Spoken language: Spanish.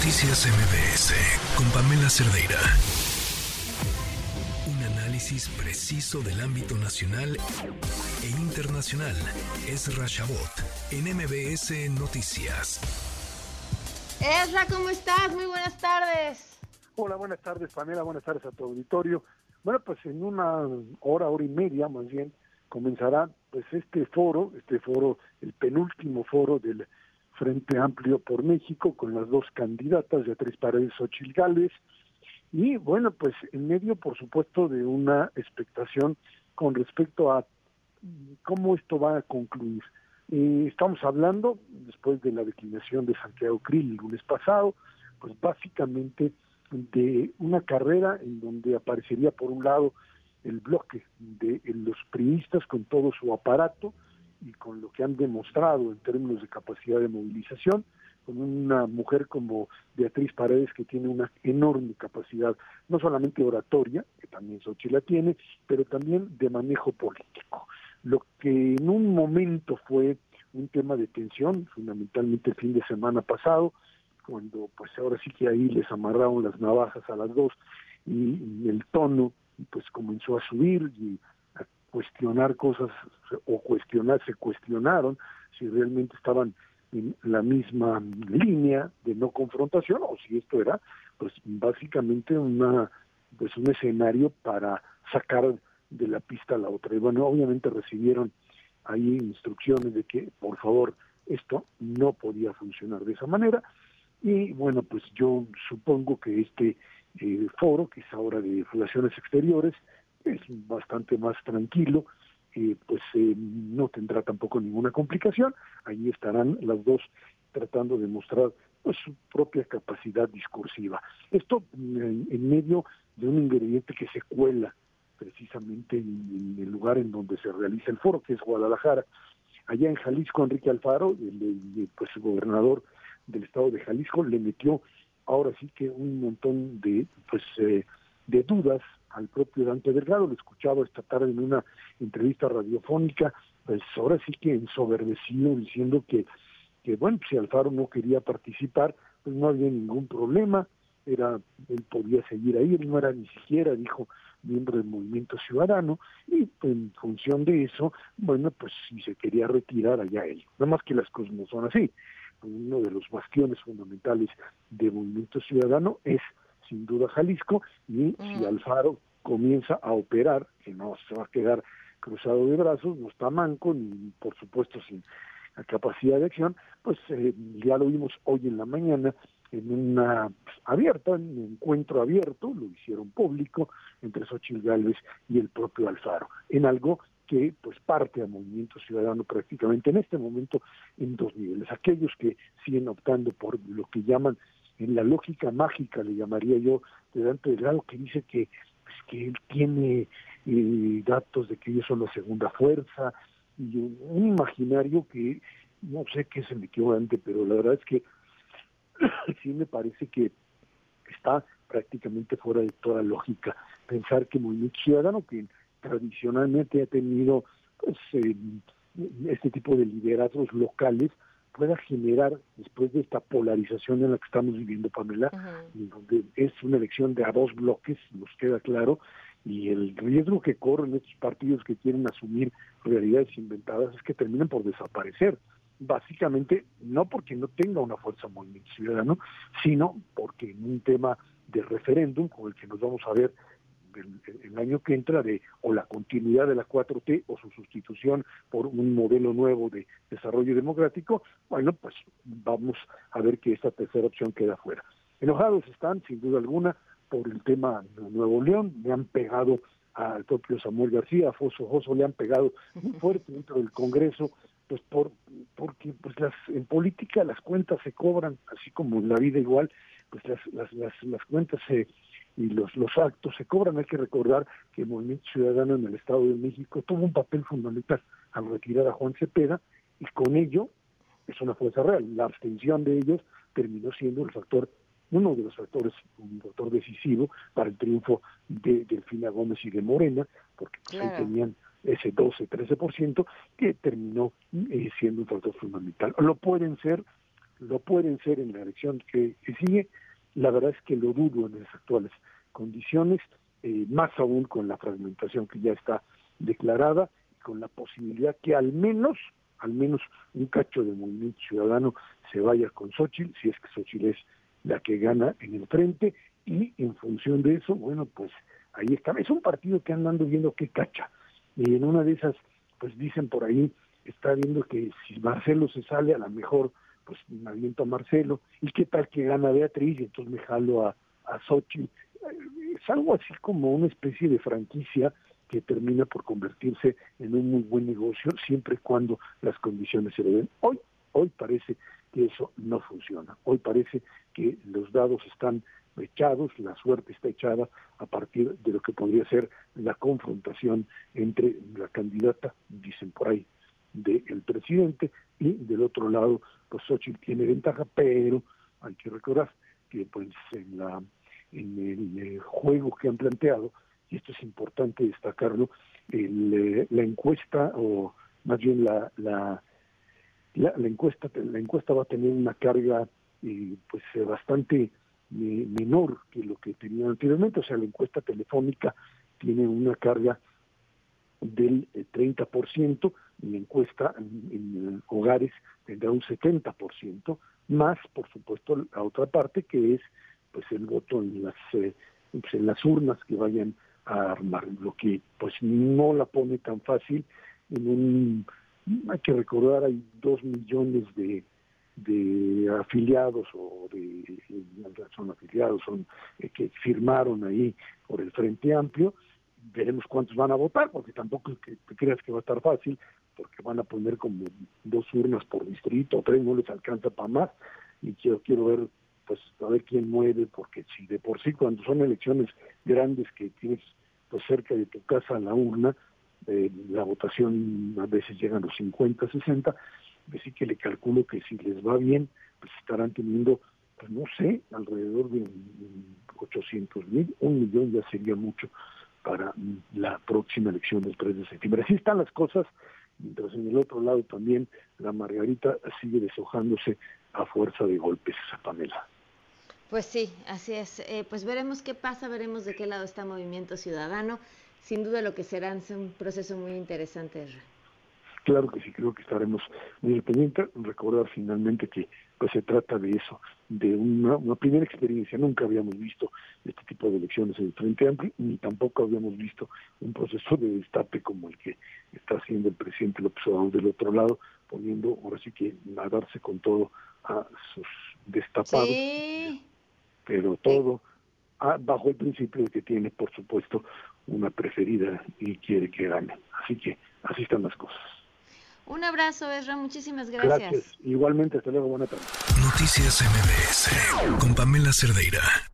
Noticias MBS con Pamela Cerdeira. Un análisis preciso del ámbito nacional e internacional. Es Rashabot en MBS Noticias. Ezra, ¿cómo estás? Muy buenas tardes. Hola, buenas tardes, Pamela. Buenas tardes a tu auditorio. Bueno, pues en una hora, hora y media más bien, comenzará pues este foro, este foro, el penúltimo foro del Frente Amplio por México con las dos candidatas, Beatriz Paredes Ochil Gales, y bueno, pues en medio, por supuesto, de una expectación con respecto a cómo esto va a concluir. Eh, estamos hablando, después de la declinación de Santiago Krill el lunes pasado, pues básicamente de una carrera en donde aparecería por un lado el bloque de los priistas con todo su aparato, y con lo que han demostrado en términos de capacidad de movilización, con una mujer como Beatriz Paredes que tiene una enorme capacidad, no solamente oratoria, que también Xochitl la tiene, pero también de manejo político. Lo que en un momento fue un tema de tensión, fundamentalmente el fin de semana pasado, cuando pues ahora sí que ahí les amarraron las navajas a las dos y, y el tono pues comenzó a subir y cuestionar cosas o cuestionar, se cuestionaron si realmente estaban en la misma línea de no confrontación o si esto era pues básicamente una pues un escenario para sacar de la pista a la otra. Y bueno obviamente recibieron ahí instrucciones de que por favor esto no podía funcionar de esa manera. Y bueno pues yo supongo que este eh, foro que es ahora de relaciones exteriores es bastante más tranquilo, eh, pues eh, no tendrá tampoco ninguna complicación. Ahí estarán las dos tratando de mostrar pues, su propia capacidad discursiva. Esto en, medio de un ingrediente que se cuela precisamente en, el lugar en donde se realiza el foro, que es Guadalajara. Allá en Jalisco, Enrique Alfaro, el, pues, el gobernador del estado de Jalisco, le metió ahora sí que un montón de pues eh, de dudas al propio Dante Delgado, lo escuchaba esta tarde en una entrevista radiofónica, pues ahora sí que ensoberbecido diciendo que, que bueno, si Alfaro no quería participar, pues no había ningún problema, era él podía seguir ahí, él no era ni siquiera, dijo, miembro del movimiento ciudadano, y en función de eso, bueno, pues si se quería retirar allá él. Nada más que las cosas no son así. Uno de los bastiones fundamentales del movimiento ciudadano es sin duda Jalisco, y si Alfaro comienza a operar, que no se va a quedar cruzado de brazos, no está manco, ni por supuesto sin la capacidad de acción, pues eh, ya lo vimos hoy en la mañana en una pues, abierta, en un encuentro abierto, lo hicieron público entre Xochitl Gálvez y el propio Alfaro, en algo que pues parte al movimiento ciudadano prácticamente en este momento en dos niveles. Aquellos que siguen optando por lo que llaman en la lógica mágica, le llamaría yo, de Dante Delgado, que dice que, pues, que él tiene eh, datos de que ellos son la segunda fuerza, y un, imaginario que no sé qué es el equivalente, pero la verdad es que sí me parece que está prácticamente fuera de toda lógica pensar que Movimiento Ciudadano, que tradicionalmente ha tenido pues, eh, este tipo de liderazgos locales, pueda generar, después de esta polarización en la que estamos viviendo, Pamela, donde es una elección de a dos bloques, nos queda claro, y el riesgo que corren estos partidos que quieren asumir realidades inventadas es que terminen por desaparecer. Básicamente, no porque no tenga una fuerza movimiento ciudadano, sino porque en un tema de referéndum, con el que nos vamos a ver el, año que entra de o la continuidad de la 4T o su sustitución por un modelo nuevo de desarrollo democrático, bueno, pues vamos a ver que esta tercera opción queda fuera. Enojados están, sin duda alguna, por el tema de Nuevo León, le han pegado al propio Samuel García, a Foso Joso le han pegado muy fuerte dentro del Congreso, pues por porque pues las en política las cuentas se cobran, así como en la vida igual, pues las las las, las cuentas se y los, los actos se cobran. Hay que recordar que el Movimiento Ciudadano en el Estado de México tuvo un papel fundamental al retirar a Juan Cepeda y con ello es una fuerza real. La abstención de ellos terminó siendo el factor, uno de los factores, un factor decisivo para el triunfo de Delfina Gómez y de Morena, porque pues, ahí tenían ese 12-13% que terminó eh, siendo un factor fundamental. Lo pueden ser lo pueden ser en la elección que, sigue, la verdad es que lo dudo en las actuales condiciones, eh, más aún con la fragmentación que ya está declarada, y con la posibilidad que al menos, al menos un cacho de movimiento ciudadano se vaya con Xochitl, si es que Xochitl es la que gana en el frente, y en función de eso, bueno, pues ahí está. Es un partido que andando viendo qué cacha. Y en una de esas, pues dicen por ahí, está viendo que si Marcelo se sale, a lo mejor pues me aviento a Marcelo, y qué tal que gana Beatriz, y entonces me jalo a, a Xochitl. Es algo así como una especie de franquicia que termina por convertirse en un muy buen negocio siempre y cuando las condiciones se le den. Hoy, hoy parece que eso no funciona. Hoy parece que los dados están echados, la suerte está echada a partir de lo que podría ser la confrontación entre la candidata, dicen por ahí, del presidente y del otro lado, pues Xochitl tiene ventaja, pero hay que recordar que pues en la en el juego que han planteado, y esto es importante destacarlo, el, eh, la encuesta o más bien la, la, la, encuesta la encuesta va a tener una carga eh, pues bastante menor que lo que tenía anteriormente, o sea, la encuesta telefónica tiene una carga del 30%, eh, la encuesta en, hogares tendrá un 70%, más, por supuesto, la otra parte que es pues el voto en las, eh, pues, en las urnas que vayan a armar, lo que pues no la pone tan fácil. En un, hay que recordar, hay dos millones de de afiliados o de son afiliados son eh, que firmaron ahí por el Frente Amplio veremos cuántos van a votar porque tampoco que te creas que va a estar fácil porque van a poner como dos urnas por distrito tres no les alcanza para más y quiero quiero ver pues a ver quién mueve porque si de por sí cuando son elecciones grandes que tienes pues cerca de tu casa la urna eh, la votación a veces llega a los 50, 60, decir que le calculo que si les va bien, pues estarán teniendo, pues no sé, alrededor de 800 mil, un millón ya sería mucho para la próxima elección del 3 de septiembre. Así están las cosas, mientras en el otro lado también la Margarita sigue deshojándose a fuerza de golpes, Pamela. Pues sí, así es. Eh, pues veremos qué pasa, veremos de qué lado está Movimiento Ciudadano. Sin duda lo que será es un proceso muy interesante. Claro que sí, creo que estaremos muy pendientes. Recordar finalmente que pues se trata de eso, de una, primera experiencia. Nunca habíamos visto este tipo de elecciones en el Frente Amplio, ni tampoco habíamos visto un proceso de destape como el que está haciendo el presidente López Obrador del otro lado, poniendo ahora sí que a darse con todo a sus destapados. Pero todo bajo el principio de que tiene, por supuesto, una preferida y quiere que gane. Así que así están las cosas. Un abrazo, Ezra. Muchísimas gracias. Gracias. Igualmente, hasta luego. Buenas tardes. Noticias MBS con Pamela Cerdeira.